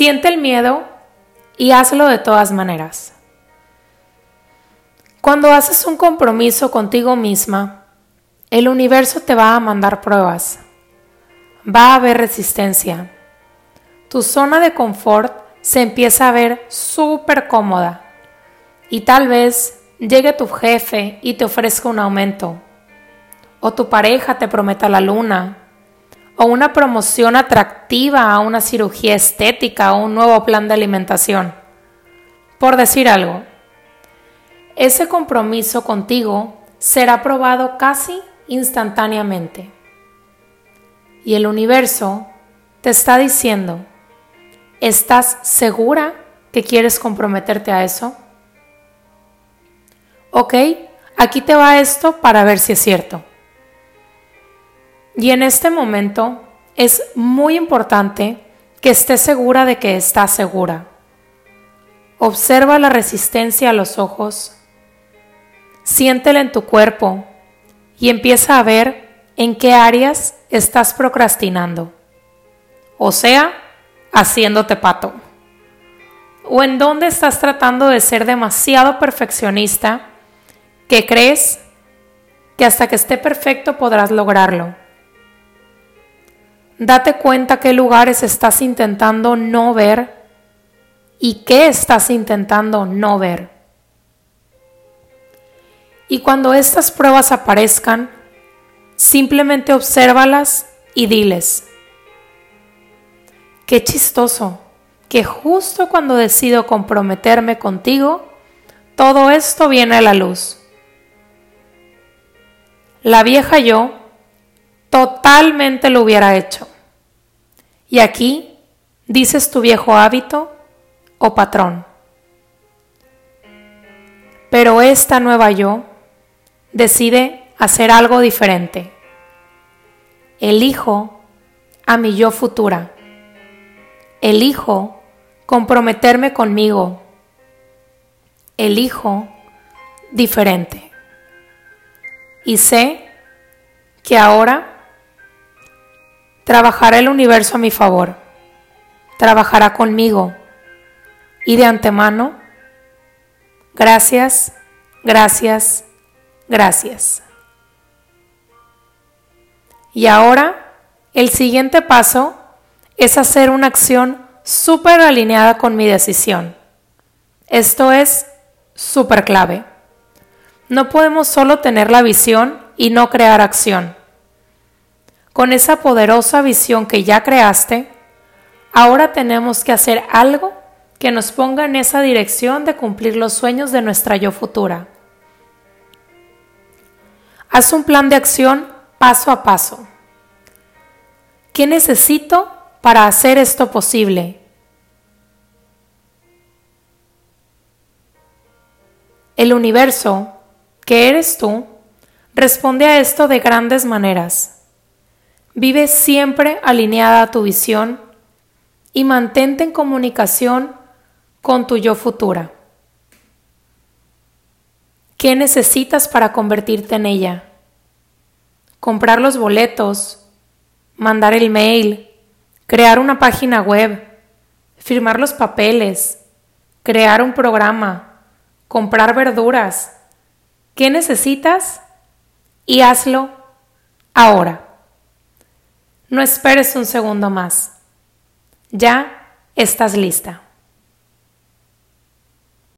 Siente el miedo y hazlo de todas maneras. Cuando haces un compromiso contigo misma, el universo te va a mandar pruebas. Va a haber resistencia. Tu zona de confort se empieza a ver súper cómoda. Y tal vez llegue tu jefe y te ofrezca un aumento. O tu pareja te prometa la luna o una promoción atractiva a una cirugía estética o un nuevo plan de alimentación. Por decir algo, ese compromiso contigo será probado casi instantáneamente. Y el universo te está diciendo, ¿estás segura que quieres comprometerte a eso? Ok, aquí te va esto para ver si es cierto. Y en este momento es muy importante que estés segura de que estás segura. Observa la resistencia a los ojos, siéntela en tu cuerpo y empieza a ver en qué áreas estás procrastinando. O sea, haciéndote pato. O en dónde estás tratando de ser demasiado perfeccionista que crees que hasta que esté perfecto podrás lograrlo. Date cuenta qué lugares estás intentando no ver y qué estás intentando no ver. Y cuando estas pruebas aparezcan, simplemente obsérvalas y diles, qué chistoso que justo cuando decido comprometerme contigo, todo esto viene a la luz. La vieja yo totalmente lo hubiera hecho. Y aquí dices tu viejo hábito o patrón. Pero esta nueva yo decide hacer algo diferente. Elijo a mi yo futura. Elijo comprometerme conmigo. Elijo diferente. Y sé que ahora Trabajará el universo a mi favor. Trabajará conmigo. Y de antemano, gracias, gracias, gracias. Y ahora, el siguiente paso es hacer una acción súper alineada con mi decisión. Esto es súper clave. No podemos solo tener la visión y no crear acción. Con esa poderosa visión que ya creaste, ahora tenemos que hacer algo que nos ponga en esa dirección de cumplir los sueños de nuestra yo futura. Haz un plan de acción paso a paso. ¿Qué necesito para hacer esto posible? El universo, que eres tú, responde a esto de grandes maneras. Vive siempre alineada a tu visión y mantente en comunicación con tu yo futura. ¿Qué necesitas para convertirte en ella? Comprar los boletos, mandar el mail, crear una página web, firmar los papeles, crear un programa, comprar verduras. ¿Qué necesitas? Y hazlo ahora. No esperes un segundo más. Ya estás lista.